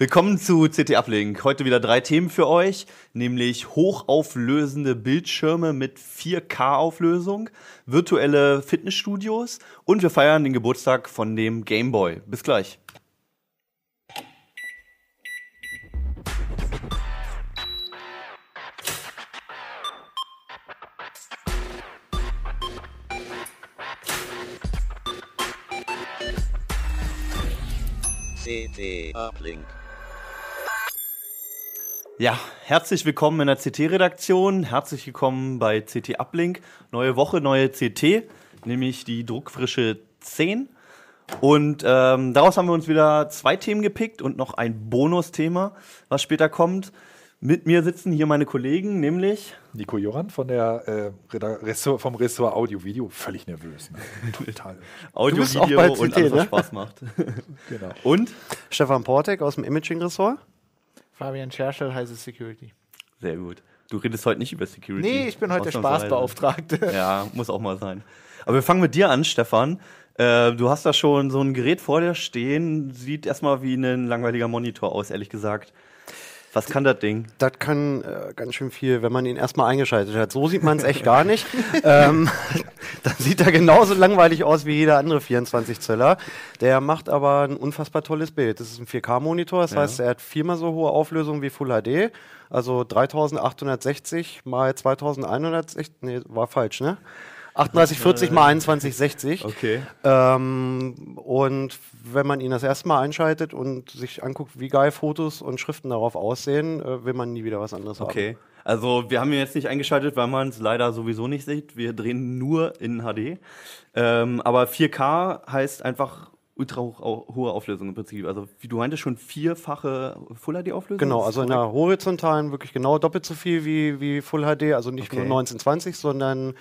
Willkommen zu CT Uplink. Heute wieder drei Themen für euch, nämlich hochauflösende Bildschirme mit 4K-Auflösung, virtuelle Fitnessstudios und wir feiern den Geburtstag von dem Game Boy. Bis gleich. CT Uplink. Ja, herzlich willkommen in der CT-Redaktion. Herzlich willkommen bei CT Uplink. Neue Woche, neue CT, nämlich die druckfrische 10. Und ähm, daraus haben wir uns wieder zwei Themen gepickt und noch ein Bonusthema, was später kommt. Mit mir sitzen hier meine Kollegen, nämlich Nico Joran von der, äh, Ressort, vom Ressort Audio Video. Völlig nervös. Ne? Total. Audio, Video bei und CT, alles, was ne? Spaß macht. Genau. Und? Stefan Portek aus dem Imaging-Ressort. Fabian Scherschel, heiße Security. Sehr gut. Du redest heute nicht über Security. Nee, ich bin heute der. Spaßbeauftragte. Ja, muss auch mal sein. Aber wir fangen mit dir an, Stefan. Äh, du hast da schon so ein Gerät vor dir stehen. Sieht erstmal wie ein langweiliger Monitor aus, ehrlich gesagt. Was kann das Ding? Das kann äh, ganz schön viel, wenn man ihn erstmal eingeschaltet hat. So sieht man es echt gar nicht. ähm, dann sieht er genauso langweilig aus wie jeder andere 24 Zöller. Der macht aber ein unfassbar tolles Bild. Das ist ein 4K-Monitor, das Ja. heißt, er hat viermal so hohe Auflösung wie Full HD. Also 3860 mal 2160, nee, war falsch, ne? 3840 mal 2160. Okay. Ähm, und wenn man ihn das erste Mal einschaltet und sich anguckt, wie geil Fotos und Schriften darauf aussehen, äh, will man nie wieder was anderes Okay. Also wir haben ihn jetzt nicht eingeschaltet, weil man es leider sowieso nicht sieht. Wir drehen nur in HD. Ähm, aber 4K heißt einfach ultra hohe Auflösung im Prinzip. Also wie du meintest, schon vierfache Full HD Auflösung. Genau, also in der horizontalen wirklich genau doppelt so viel wie, wie Full HD, also nicht Okay. nur 1920, sondern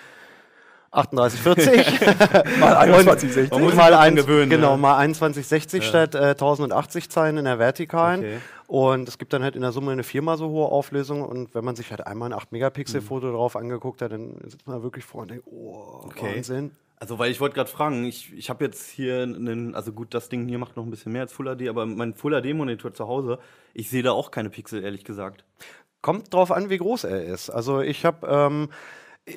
3840. Mal Und 2160. Man muss sich mal ein, gewöhnen, genau, mal 2160 statt äh, 1080 Zeilen in der vertikalen. Okay. Und es gibt dann halt in der Summe eine viermal so hohe Auflösung. Und wenn man sich halt einmal ein Mhm. 8-Megapixel-Foto drauf angeguckt hat, dann sitzt man wirklich vor und denkt, oh, Okay. Wahnsinn. Also, weil ich wollte gerade fragen, ich, ich habe jetzt hier einen, also gut, das Ding hier macht noch ein bisschen mehr als Full HD, aber mein Full HD Monitor zu Hause, ich sehe da auch keine Pixel, ehrlich gesagt. Kommt drauf an, wie groß er ist. Also ich habe, ähm,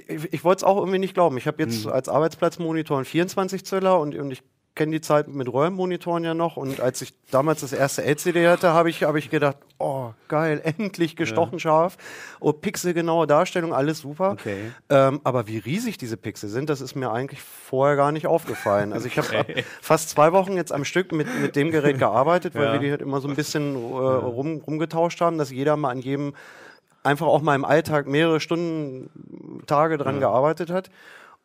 ich, ich wollte es auch irgendwie nicht glauben. Ich habe jetzt als Arbeitsplatzmonitor einen 24 Zöller und, und ich kenne die Zeit mit Röhrenmonitoren ja noch. Und als ich damals das erste LCD hatte, habe ich, hab ich gedacht, oh geil, endlich gestochen scharf. Oh, pixelgenaue Darstellung, alles super. Okay. Ähm, aber wie riesig diese Pixel sind, das ist mir eigentlich vorher gar nicht aufgefallen. Also ich habe fast zwei Wochen jetzt am Stück mit, mit dem Gerät gearbeitet, weil Ja. wir die halt immer so ein bisschen äh, rum, rumgetauscht haben, dass jeder mal an jedem einfach auch mal im Alltag mehrere Stunden, Tage dran gearbeitet hat.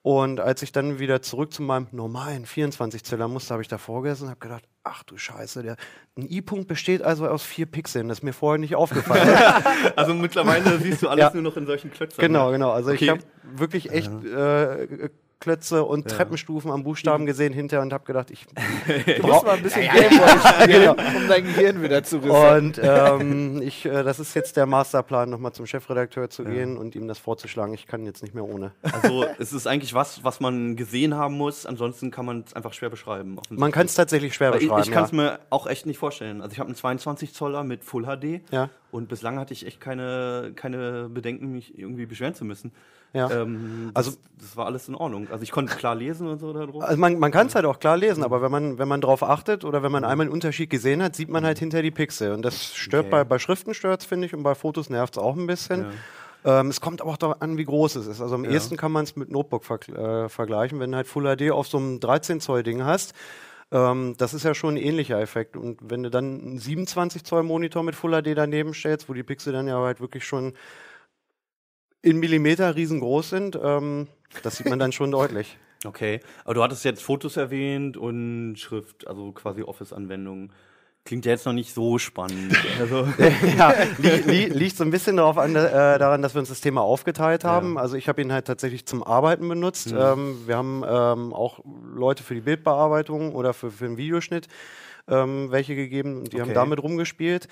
Und als ich dann wieder zurück zu meinem normalen 24-Zöller musste, habe ich davor gesessen und habe gedacht, ach du Scheiße, der, ein I-Punkt besteht also aus vier Pixeln. Das ist mir vorher nicht aufgefallen. Also mittlerweile siehst du alles Ja. nur noch in solchen Klötzen. Genau, ne? genau. Also Okay. ich habe wirklich echt äh, Klötze und Treppenstufen am Buchstaben gesehen hinterher und habe gedacht, ich Du musst mal ein bisschen Gameboy spielen, um dein Gehirn wieder zu resetten. und ähm, ich, äh, das ist jetzt der Masterplan, nochmal zum Chefredakteur zu gehen und ihm das vorzuschlagen. Ich kann jetzt nicht mehr ohne. Also es ist eigentlich was, was man gesehen haben muss, ansonsten kann man es einfach schwer beschreiben. Man kann es tatsächlich schwer Weil ich, beschreiben. ich kann es ja. mir auch echt nicht vorstellen. Also ich habe einen 22 Zoller mit Full HD Ja. und bislang hatte ich echt keine, keine Bedenken, mich irgendwie beschweren zu müssen. Ja. Ähm, das, Also- das war alles in Ordnung. Also ich konnte klar lesen und so da drauf. Also man, man kann es halt auch klar lesen, aber wenn man, wenn man drauf achtet oder wenn man einmal einen Unterschied gesehen hat, sieht man halt hinter die Pixel. Und das stört Okay. bei, bei Schriften stört finde ich, und bei Fotos nervt es auch ein bisschen. Ähm, es kommt aber auch darauf an, wie groß es ist. Also am ehesten kann man es mit Notebook verg äh, vergleichen. Wenn du halt Full HD auf so einem 13 Zoll Ding hast, ähm, das ist ja schon ein ähnlicher Effekt. Und wenn du dann einen 27 Zoll Monitor mit Full HD daneben stellst, wo die Pixel dann ja halt wirklich schon in Millimeter riesengroß sind. Ähm, das sieht man dann schon deutlich. Okay, aber du hattest jetzt Fotos erwähnt und Schrift, also quasi Office-Anwendungen. Klingt ja jetzt noch nicht so spannend. Also, ja, li li liegt so ein bisschen darauf an, äh, daran, dass wir uns das Thema aufgeteilt haben. Also ich habe ihn halt tatsächlich zum Arbeiten benutzt. Ähm, wir haben ähm, auch Leute für die Bildbearbeitung oder für, für den Videoschnitt ähm, welche gegeben. Die haben Okay. damit rumgespielt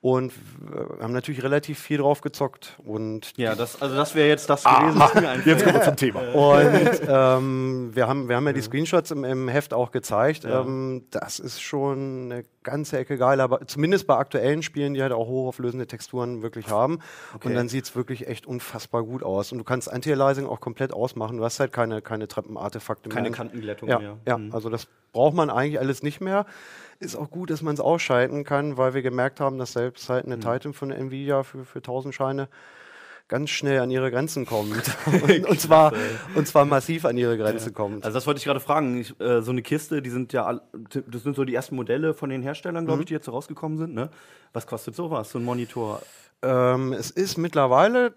und äh, haben natürlich relativ viel drauf gezockt. Und ja, das, also das wäre jetzt das gewesen, was mir einfällt. Jetzt kommen wir zum Thema. und ähm, wir, haben, wir haben ja die Screenshots im, im Heft auch gezeigt. Ja. Ähm, das ist schon eine ganze Ecke geil, aber zumindest bei aktuellen Spielen, die halt auch hochauflösende Texturen wirklich haben. Okay. Und dann sieht es wirklich echt unfassbar gut aus. Und du kannst Anti-Aliasing auch komplett ausmachen. Du hast halt keine, keine Treppenartefakte Keine mehr. Kantenglättung Ja, mehr. ja, Mhm. also das braucht man eigentlich alles nicht mehr. Ist auch gut, dass man es ausschalten kann, weil wir gemerkt haben, dass selbst halt Mhm. eine Titan von Nvidia für, für 1000 Scheine ganz schnell an ihre Grenzen kommt. und, und, zwar, und zwar massiv an ihre Grenze kommt. Also das wollte ich gerade fragen. Ich, äh, so eine Kiste, die sind ja, das sind so die ersten Modelle von den Herstellern, Mhm. glaube ich, die jetzt rausgekommen sind. Ne? Was kostet sowas, so ein Monitor? Ähm, es ist mittlerweile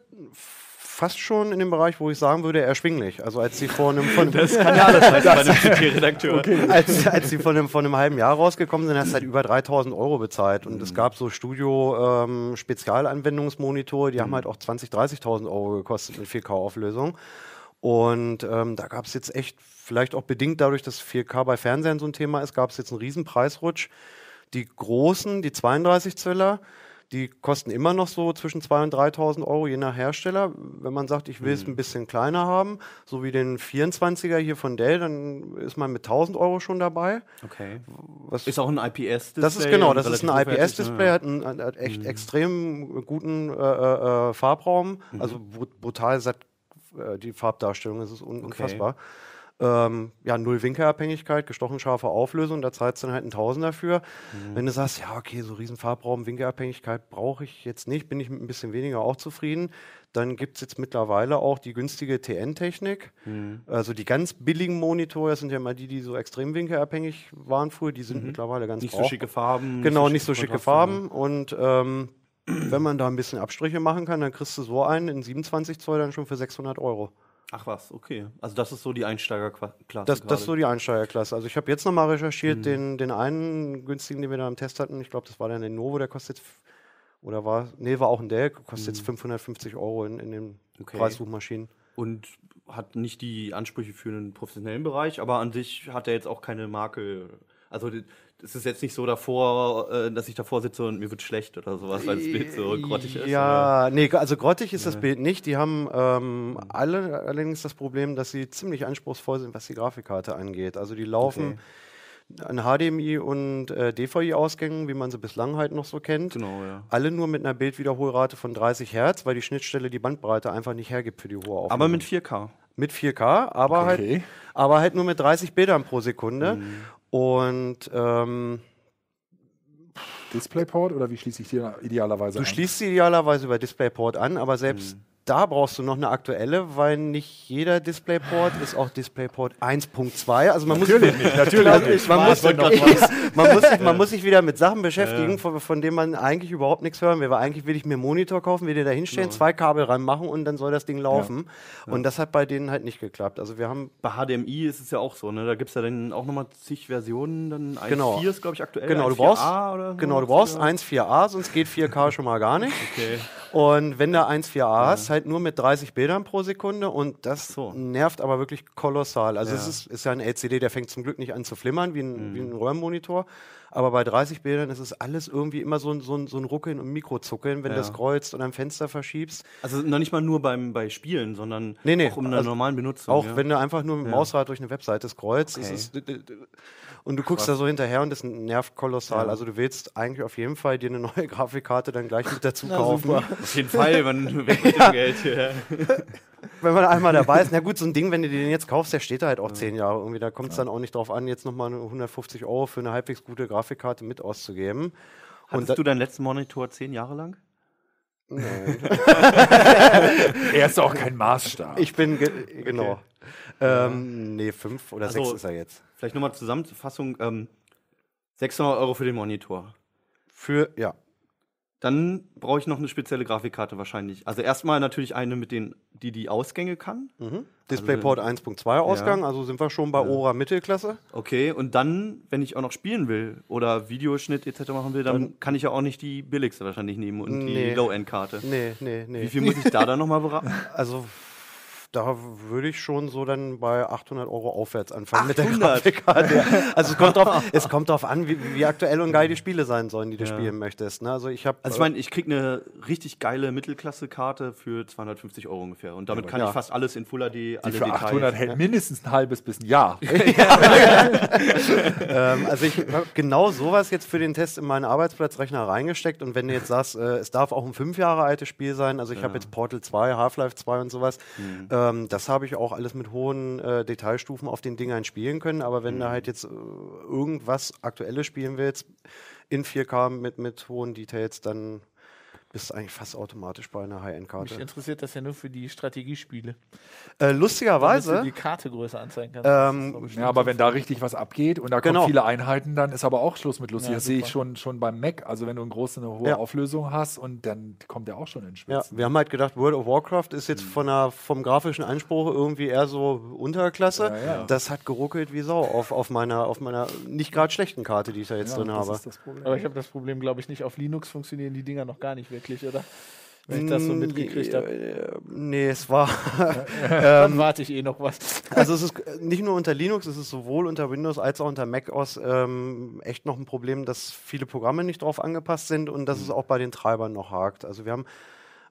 fast schon in dem Bereich, wo ich sagen würde, erschwinglich. Also als sie vor einem, von, Kann ja alles sein bei einem CT-Redakteur. als, als sie von einem, von einem halben Jahr rausgekommen sind, hast du halt über 3000 Euro bezahlt. Und es gab so Studio-Spezialanwendungsmonitore, die haben halt auch 20.000, 30.000 Euro gekostet mit 4K-Auflösung. Und ähm, da gab es jetzt echt, vielleicht auch bedingt dadurch, dass 4K bei Fernsehen so ein Thema ist, gab es jetzt einen riesen Preisrutsch. Die großen, die 32 Zöller, die kosten immer noch so zwischen 2.000 und 3.000 Euro, je nach Hersteller. Wenn man sagt, ich will es ein bisschen kleiner haben, so wie den 24er hier von Dell, dann ist man mit 1.000 Euro schon dabei. Okay. Was Ist auch ein IPS-Display. das ist genau, das ist ein IPS-Display, ne? hat einen, einen echt extrem guten äh, äh, Farbraum, also brut- brutal satt äh, die Farbdarstellung, das ist un unfassbar. Ähm, ja, null Winkelabhängigkeit, gestochen scharfe Auflösung, da zahlst du dann halt einen Tausender für. Wenn du sagst, ja, okay, so riesen Farbraum, Winkelabhängigkeit brauche ich jetzt nicht, bin ich mit ein bisschen weniger auch zufrieden. Dann gibt es jetzt mittlerweile auch die günstige TN-Technik. Also die ganz billigen Monitore, das sind ja mal die, die so extrem winkelabhängig waren früher, die sind mittlerweile ganz Nicht so brauch- schicke Farben. Genau, nicht so schicke Kontraste, Farben. Und ähm, wenn man da ein bisschen Abstriche machen kann, dann kriegst du so einen in 27 Zoll dann schon für 600 Euro. Ach was, okay. Also das ist so die Einsteigerklasse. Das, das ist so die Einsteigerklasse. Also ich habe jetzt nochmal Mhm. recherchiert, den, den einen günstigen, den wir da im Test hatten, ich glaube, das war der Lenovo, der kostet jetzt, oder war, nee, war auch ein Dell, kostet jetzt 550 Euro in, in den Mhm. Okay. Preissuchmaschinen. Und hat nicht die Ansprüche für einen professionellen Bereich, aber an sich hat er jetzt auch keine Marke. Also die- es ist jetzt nicht so davor, äh, dass ich davor sitze und mir wird schlecht oder sowas, weil das Bild so grottig ist. oder? Ja, nee, also grottig ist das Bild nicht. Die haben ähm, alle allerdings das Problem, dass sie ziemlich anspruchsvoll sind, was die Grafikkarte angeht. Also die laufen an HDMI und äh, DVI-Ausgängen, wie man sie bislang halt noch so kennt. Genau, ja. Alle nur mit einer Bildwiederholrate von 30 Hertz, weil die Schnittstelle die Bandbreite einfach nicht hergibt für die hohe Auflösung. Aber mit 4K. mit 4K, aber, halt, Okay. aber halt nur mit 30 Bildern pro Sekunde. Mhm. Und ähm, DisplayPort oder wie schließe ich die idealerweise Du an? schließt sie idealerweise über DisplayPort an, aber selbst da brauchst du noch eine aktuelle, weil nicht jeder DisplayPort ist auch DisplayPort 1.2. Also man muss, Natürlich nicht, natürlich nicht. man, muss, man, muss sich, man muss sich wieder mit Sachen beschäftigen, von, von denen man eigentlich überhaupt nichts hören will. Weil eigentlich will ich mir einen Monitor kaufen, will den da hinstellen, zwei Kabel reinmachen und dann soll das Ding laufen. Und das hat bei denen halt nicht geklappt. Also wir haben Bei HDMI ist es ja auch so, ne? Da gibt es ja dann auch nochmal zig Versionen. Dann 1.4 Genau. ist, glaube ich, aktuell. Genau, du 1.4a brauchst, so. genau, du brauchst 1.4a, sonst geht 4K schon mal gar nicht. Okay. Und wenn du 1.4a hast, halt nur mit 30 Bildern pro Sekunde und das so. nervt aber wirklich kolossal. Also es Ja. ist, ist ja ein LCD, der fängt zum Glück nicht an zu flimmern wie ein, Mhm. wie ein Röhrenmonitor. Aber bei 30 Bildern ist es alles irgendwie immer so ein, so ein, so ein Ruckeln und Mikrozuckeln, wenn Ja. du das kreuzt und am Fenster verschiebst. Also noch nicht mal nur beim, bei Spielen, sondern Nee, nee, auch in der also normalen Benutzung. Auch ja. wenn du einfach nur mit dem. Mausrad durch eine Webseite scrollst, ist Okay. es, d- und du guckst da so hinterher und das nervt kolossal. Ja. Also du willst eigentlich auf jeden Fall dir eine neue Grafikkarte dann gleich mit dazu Na, kaufen. super. Auf jeden Fall, man weg mit dem Geld. Wenn man einmal dabei ist, na gut, so ein Ding, wenn du den jetzt kaufst, der steht da halt auch zehn Jahre irgendwie. Da kommt es dann auch nicht drauf an, jetzt nochmal 150 Euro für eine halbwegs gute Grafikkarte mit auszugeben. Hattest da- du deinen letzten Monitor zehn Jahre lang? Er ist auch kein Maßstab. Ich bin, ge genau. Ähm, nee, fünf oder Also- sechs ist er jetzt. Vielleicht nochmal Zusammenfassung. Ähm, 600 Euro für den Monitor. Für, ja. Dann brauche ich noch eine spezielle Grafikkarte wahrscheinlich. Also erstmal natürlich eine, mit den, die die Ausgänge kann. Mhm. DisplayPort 1.2 Ausgang, also sind wir schon bei Ora Mittelklasse. Okay, und dann, wenn ich auch noch spielen will oder Videoschnitt etc. machen will, dann kann ich ja auch nicht die billigste wahrscheinlich nehmen und Nee. die Low-End-Karte. Nee, nee, nee. Wie viel muss ich da dann nochmal beraten? Also da würde ich schon so dann bei 800 Euro aufwärts anfangen mit der 800? Grafikkarte. Ja. Also es kommt drauf, es kommt drauf an, wie, wie aktuell und geil die Spiele sein sollen, die du Ja. spielen möchtest. Ne? Also ich habe Also ich meine, ich kriege eine richtig geile Mittelklasse-Karte für 250 Euro ungefähr. Und damit kann ja. ich fast alles in Full HD, Die alle für Details. 800 hält mindestens ein halbes bis ein Jahr. ähm, also ich habe genau sowas jetzt für den Test in meinen Arbeitsplatzrechner reingesteckt und wenn du jetzt sagst, äh, es darf auch ein fünf Jahre altes Spiel sein, also ich habe jetzt Portal 2, Half-Life 2 und sowas, ähm, das habe ich auch alles mit hohen äh, Detailstufen auf den Dingern spielen können, aber wenn du halt jetzt äh, irgendwas Aktuelles spielen willst, in 4K mit, mit hohen Details, dann bist du eigentlich fast automatisch bei einer High-End-Karte. Mich interessiert das ja nur für die Strategiespiele. Äh, Damit lustigerweise, du die Karte größer anzeigen kannst. Ähm, Ja, aber wenn da richtig was abgeht und da Genau. kommen viele Einheiten, dann ist aber auch Schluss mit lustig. Ja, das sehe ich schon, schon beim Mac. Also wenn du eine große, eine hohe Ja. Auflösung hast und dann kommt der auch schon in Ja, Schwitzen. wir haben halt gedacht, World of Warcraft ist jetzt von der, vom grafischen Anspruch irgendwie eher so Unterklasse. Ja, ja. Das hat geruckelt wie Sau auf, auf, meiner, auf meiner nicht gerade schlechten Karte, die ich da jetzt Ja, drin das habe. ist das Problem. Aber ich habe das Problem, glaube ich, nicht. Auf Linux funktionieren die Dinger noch gar nicht wirklich, oder? Wenn ich das so Mm, mitgekriegt habe. äh, Nee, es war. Dann warte ich eh noch was. Also es ist nicht nur unter Linux, es ist sowohl unter Windows als auch unter Mac OS ähm, echt noch ein Problem, dass viele Programme nicht drauf angepasst sind und dass es auch bei den Treibern noch hakt. Also wir haben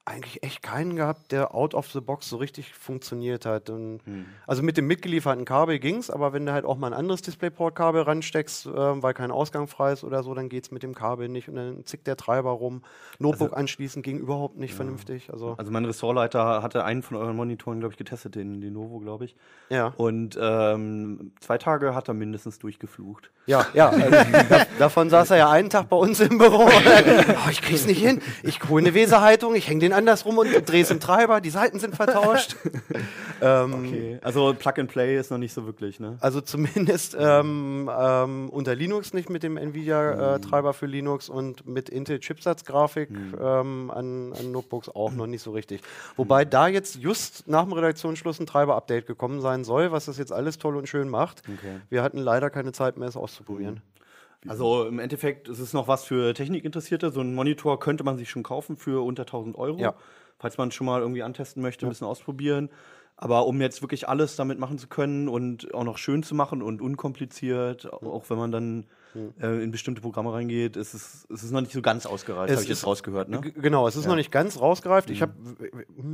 eigentlich echt keinen gehabt, der out of the box so richtig funktioniert hat. Und Also mit dem mitgelieferten Kabel ging's, aber wenn du halt auch mal ein anderes DisplayPort-Kabel ransteckst, ähm, weil kein Ausgang frei ist oder so, dann geht's mit dem Kabel nicht und dann zickt der Treiber rum. Notebook anschließen ging überhaupt nicht vernünftig. Also Also mein Ressortleiter hatte einen von euren Monitoren, glaube ich, getestet, den Lenovo, glaube ich. ja. Und ähm, zwei Tage hat er mindestens durchgeflucht. Ja, ja. Also, da, davon saß er ja einen Tag bei uns im Büro. oh, ich krieg's nicht hin. Ich hole eine Weserhaltung, ich hänge den andersrum und dreh's im Treiber, die Seiten sind vertauscht. ähm, Also Plug and Play ist noch nicht so wirklich, ne? Also zumindest ähm, ähm, unter Linux nicht mit dem Nvidia-Treiber für Linux und mit Intel-Chipsatzgrafik ähm, an, an Notebooks auch noch nicht so richtig. Wobei da jetzt just nach dem Redaktionsschluss ein Treiber-Update gekommen sein soll, was das jetzt alles toll und schön macht. Okay. Wir hatten leider keine Zeit mehr, es auszuprobieren. Also im Endeffekt ist es noch was für Technikinteressierte. So ein Monitor könnte man sich schon kaufen für unter 1000 Euro. Ja. Falls man schon mal irgendwie antesten möchte, ein bisschen ausprobieren. Aber um jetzt wirklich alles damit machen zu können und auch noch schön zu machen und unkompliziert, auch wenn man dann äh, in bestimmte Programme reingeht, ist es, ist es noch nicht so ganz ausgereift, habe ich jetzt ist- rausgehört. Ne? Genau, es ist noch nicht ganz rausgereift. Ich habe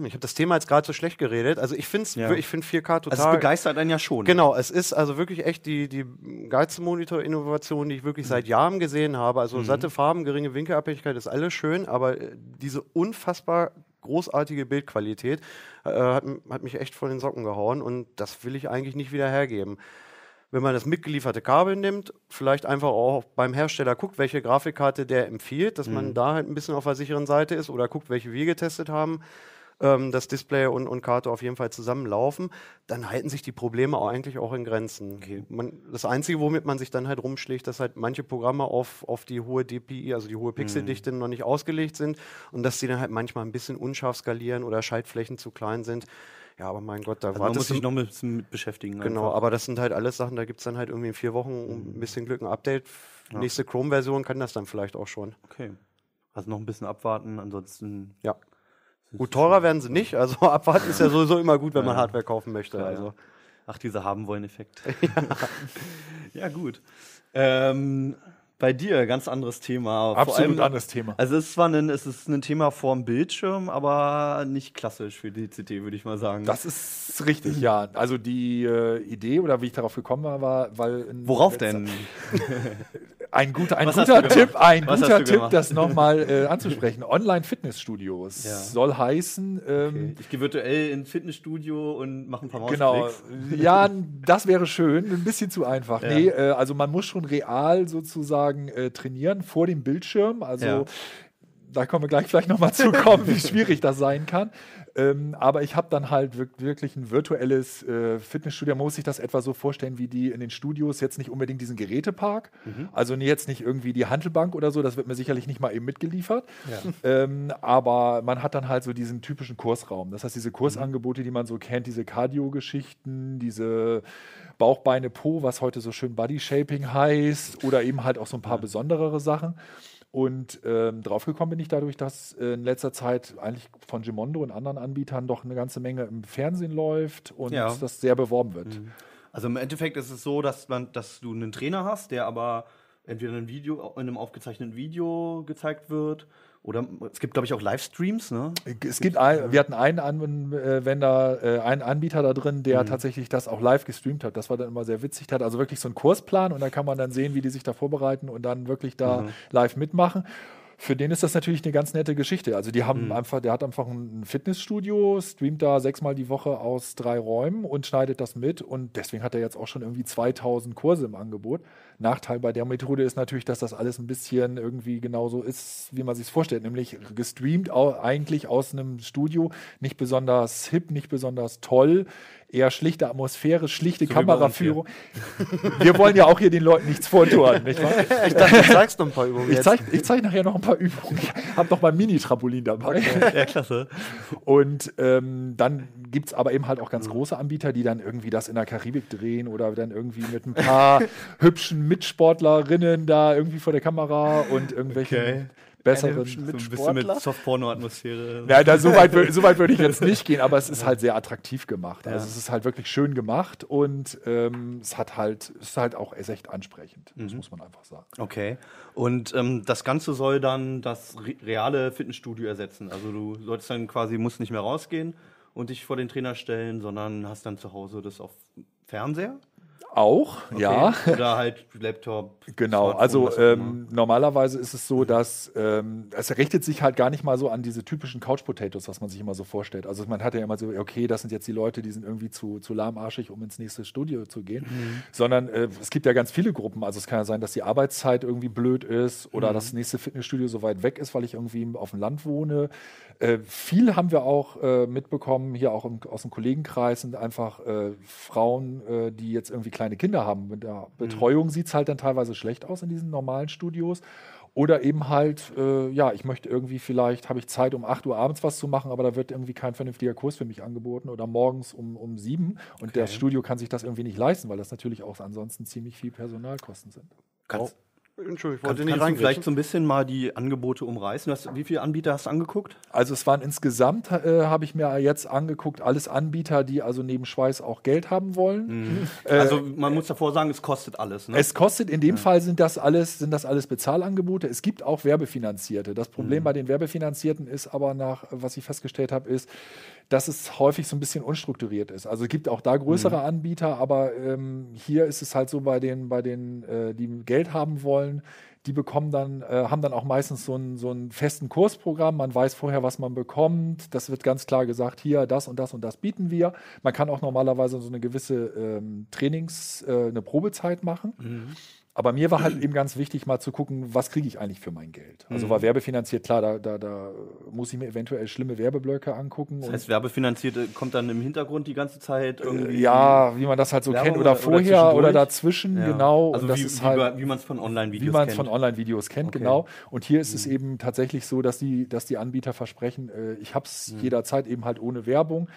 ich hab das Thema jetzt gerade so schlecht geredet. Also ich finde Ja. ich find 4K total. Also es begeistert einen ja schon. Genau, es ist also wirklich echt die, die geilste Monitor-Innovation, die ich wirklich seit Jahren gesehen habe. Also satte Farben, geringe Winkelabhängigkeit ist alles schön, aber äh, diese unfassbar großartige Bildqualität äh, hat, hat mich echt von den Socken gehauen und das will ich eigentlich nicht wieder hergeben. Wenn man das mitgelieferte Kabel nimmt, vielleicht einfach auch beim Hersteller guckt, welche Grafikkarte der empfiehlt, dass man da halt ein bisschen auf der sicheren Seite ist oder guckt, welche wir getestet haben, ähm, dass Display und, und Karte auf jeden Fall zusammenlaufen, dann halten sich die Probleme auch eigentlich auch in Grenzen. Man, das Einzige, womit man sich dann halt rumschlägt, dass halt manche Programme auf, auf die hohe DPI, also die hohe Pixeldichte, noch nicht ausgelegt sind und dass die dann halt manchmal ein bisschen unscharf skalieren oder Schaltflächen zu klein sind. Ja, aber mein Gott, da Also man muss sich noch ein bisschen mit beschäftigen. Genau, einfach. aber das sind halt alles Sachen, da gibt es dann halt irgendwie in vier Wochen ein bisschen Glück ein Update. Nächste Chrome-Version kann das dann vielleicht auch schon. Okay. Also noch ein bisschen abwarten, ansonsten. Ja. Gut, teurer werden sie nicht. Also abwarten ist ja sowieso immer gut, wenn man Hardware kaufen möchte. Ja, also. ja. Ach, dieser haben wollen Effekt. ja. gut. Ähm, bei dir ganz anderes Thema. Absolut allem- anderes Thema. Also es ist zwar ein, es ist ein Thema vorm Bildschirm, aber nicht klassisch für die CT, würde ich mal sagen. Das ist richtig, ja. Also die äh, Idee oder wie ich darauf gekommen war, war, weil Worauf denn? Ein guter, ein Was guter? Tipp, ein Was guter Tipp, das nochmal äh, anzusprechen. Online-Fitnessstudios Ja. soll heißen, ähm, Ich gehe virtuell ins Fitnessstudio und mache ein paar Genau, Mausklicks. ja, das wäre schön, ein bisschen zu einfach. Ja. Nee, äh, also man muss schon real sozusagen äh, trainieren vor dem Bildschirm. Also Ja. Da kommen wir gleich vielleicht nochmal zu kommen, wie schwierig das sein kann. Ähm, aber ich habe dann halt wirklich ein virtuelles äh, Fitnessstudio. Man muss sich das etwa so vorstellen, wie die in den Studios jetzt nicht unbedingt diesen Gerätepark. Mhm. Also jetzt nicht irgendwie die Handelbank oder so, das wird mir sicherlich nicht mal eben mitgeliefert. Ja. Ähm, aber man hat dann halt so diesen typischen Kursraum. Das heißt, diese Kursangebote, die man so kennt, diese Cardio-Geschichten, diese Bauch, Beine, Po, was heute so schön Body Shaping heißt, oder eben halt auch so ein paar ja. besonderere Sachen. Und ähm, draufgekommen bin ich dadurch, dass äh, in letzter Zeit eigentlich von Gimondo und anderen Anbietern doch eine ganze Menge im Fernsehen läuft und ja. das sehr beworben wird. Mhm. Also im Endeffekt ist es so, dass, man, dass du einen Trainer hast, der aber entweder in einem, Video, in einem aufgezeichneten Video gezeigt wird oder es gibt, glaube ich, auch Livestreams, ne? Es gibt ein, wir hatten einen Anwender, äh, einen Anbieter da drin, der mhm. tatsächlich das auch live gestreamt hat. Das war dann immer sehr witzig. Der hat also wirklich so einen Kursplan und da kann man dann sehen, wie die sich da vorbereiten und dann wirklich da mhm. live mitmachen für den ist das natürlich eine ganz nette Geschichte. Also die haben mhm. einfach, der hat einfach ein Fitnessstudio, streamt da sechsmal die Woche aus drei Räumen und schneidet das mit und deswegen hat er jetzt auch schon irgendwie 2000 Kurse im Angebot. Nachteil bei der Methode ist natürlich, dass das alles ein bisschen irgendwie genauso ist, wie man sich es vorstellt, nämlich gestreamt eigentlich aus einem Studio, nicht besonders hip, nicht besonders toll, eher schlichte Atmosphäre, schlichte so Kameraführung. Wir wollen ja auch hier den Leuten nichts vortun, nicht wahr? Ich dachte, du zeigst noch ein paar Übungen. Ich zeige zeig nachher noch ein paar Übungen. Ich habe noch mein Mini-Trampolin dabei. Okay. Ja, klasse. Und ähm, dann gibt es aber eben halt auch ganz große Anbieter, die dann irgendwie das in der Karibik drehen oder dann irgendwie mit ein paar hübschen Mitsportlerinnen da irgendwie vor der Kamera und irgendwelchen. Okay besseren so ein bisschen mit Softporno-Atmosphäre. Ja, da, so weit, so weit würde ich jetzt nicht gehen, aber es ist halt sehr attraktiv gemacht. Also es ist halt wirklich schön gemacht und ähm, es hat halt, es ist halt auch echt ansprechend. Mhm. Das muss man einfach sagen. Okay. Und ähm, das Ganze soll dann das reale Fitnessstudio ersetzen. Also du solltest dann quasi, musst nicht mehr rausgehen und dich vor den Trainer stellen, sondern hast dann zu Hause das auf Fernseher? Auch, okay. ja. Oder halt Laptop. Genau, also ähm, normalerweise ist es so, dass ähm, es richtet sich halt gar nicht mal so an diese typischen Couch Potatoes, was man sich immer so vorstellt. Also man hat ja immer so, okay, das sind jetzt die Leute, die sind irgendwie zu, zu lahmarschig, um ins nächste Studio zu gehen. Mhm. Sondern äh, es gibt ja ganz viele Gruppen. Also es kann ja sein, dass die Arbeitszeit irgendwie blöd ist oder mhm. das nächste Fitnessstudio so weit weg ist, weil ich irgendwie auf dem Land wohne. Äh, viel haben wir auch äh, mitbekommen, hier auch im, aus dem Kollegenkreis, sind einfach äh, Frauen, äh, die jetzt irgendwie kleine Kinder haben. Mit der mhm. Betreuung mhm. sieht es halt dann teilweise schlecht aus in diesen normalen Studios. Oder eben halt, äh, ja, ich möchte irgendwie vielleicht, habe ich Zeit, um 8 Uhr abends was zu machen, aber da wird irgendwie kein vernünftiger Kurs für mich angeboten oder morgens um, um 7 und okay. das Studio kann sich das irgendwie nicht leisten, weil das natürlich auch ansonsten ziemlich viel Personalkosten sind. Kannst, Entschuldigung, ich wollte Kann, nicht kannst du vielleicht so ein bisschen mal die Angebote umreißen? Hast, wie viele Anbieter hast du angeguckt? Also es waren insgesamt, äh, habe ich mir jetzt angeguckt, alles Anbieter, die also neben Schweiß auch Geld haben wollen. Mhm. Äh, also man muss davor sagen, es kostet alles. Ne? Es kostet, in dem ja. Fall sind das alles, sind das alles Bezahlangebote. Es gibt auch Werbefinanzierte. Das Problem mhm. bei den Werbefinanzierten ist aber nach, was ich festgestellt habe, ist, dass es häufig so ein bisschen unstrukturiert ist. Also es gibt auch da größere mhm. Anbieter, aber ähm, hier ist es halt so bei den, bei den, äh, die Geld haben wollen, die bekommen dann, äh, haben dann auch meistens so einen, so einen festen Kursprogramm. Man weiß vorher, was man bekommt. Das wird ganz klar gesagt, hier, das und das und das bieten wir. Man kann auch normalerweise so eine gewisse ähm, Trainings-, äh, eine Probezeit machen. Mhm. Aber mir war halt eben ganz wichtig, mal zu gucken, was kriege ich eigentlich für mein Geld. Also mhm. war werbefinanziert, klar, da, da, da muss ich mir eventuell schlimme Werbeblöcke angucken. Das heißt, werbefinanziert kommt dann im Hintergrund die ganze Zeit irgendwie. Ja, wie man das halt so Werbung kennt, oder, oder vorher oder, oder dazwischen, ja. genau. Also das wie, ist halt, wie man es von Online-Videos kennt. Wie man es von Online-Videos kennt, okay. genau. Und hier ist mhm. es eben tatsächlich so, dass die, dass die Anbieter versprechen, äh, ich habe es mhm. jederzeit eben halt ohne Werbung.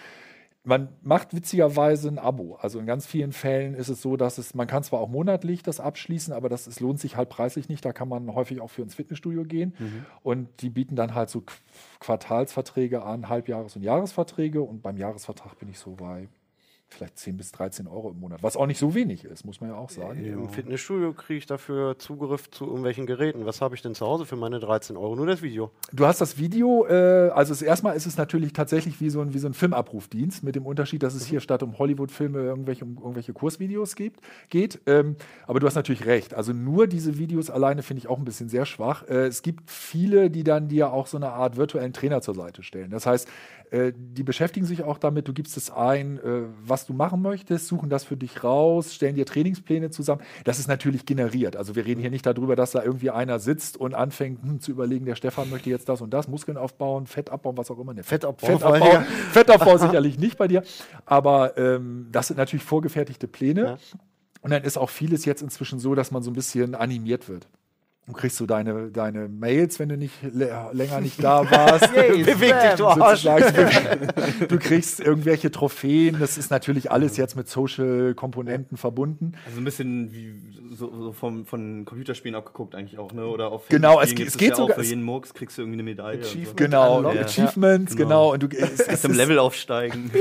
Man macht witzigerweise ein Abo. Also in ganz vielen Fällen ist es so, dass es, man kann zwar auch monatlich das abschließen, aber das es lohnt sich halt preislich nicht. Da kann man häufig auch für ins Fitnessstudio gehen. Mhm. Und die bieten dann halt so Quartalsverträge an, Halbjahres- und Jahresverträge. Und beim Jahresvertrag bin ich so bei vielleicht 10 bis 13 Euro im Monat, was auch nicht so wenig ist, muss man ja auch sagen. Im ja. Fitnessstudio kriege ich dafür Zugriff zu irgendwelchen Geräten. Was habe ich denn zu Hause für meine 13 Euro? Nur das Video. Du hast das Video, äh, also das erstmal ist es natürlich tatsächlich wie so ein, wie so ein Filmabrufdienst, mit dem Unterschied, dass es mhm. hier statt um Hollywood-Filme irgendwelche, um irgendwelche Kursvideos gibt, geht. Ähm, aber du hast natürlich recht. Also nur diese Videos alleine finde ich auch ein bisschen sehr schwach. Äh, es gibt viele, die dann dir auch so eine Art virtuellen Trainer zur Seite stellen. Das heißt, äh, die beschäftigen sich auch damit, du gibst es ein, äh, was du machen möchtest, suchen das für dich raus, stellen dir Trainingspläne zusammen. Das ist natürlich generiert. Also wir reden hier nicht darüber, dass da irgendwie einer sitzt und anfängt hm, zu überlegen, der Stefan möchte jetzt das und das, Muskeln aufbauen, Fett abbauen, was auch immer. Ne, Fettabbau, Fettabbau, ja. Fettabbau sicherlich nicht bei dir. Aber ähm, das sind natürlich vorgefertigte Pläne. Ja. Und dann ist auch vieles jetzt inzwischen so, dass man so ein bisschen animiert wird. Du kriegst so deine, deine Mails, wenn du nicht lä- länger nicht da warst. Yay, Beweg dich, du. Arsch. Du kriegst irgendwelche Trophäen. Das ist natürlich alles jetzt mit Social-Komponenten verbunden. Also ein bisschen wie so, so vom, von Computerspielen abgeguckt eigentlich auch, ne? Oder auf Genau, es es geht ja sogar- Auch für es- jeden Murks kriegst du irgendwie eine Medaille. und so. Achievement. Genau, Unlocked. Achievements, Ja. genau. Und du, es, es Erst im Level aufsteigen.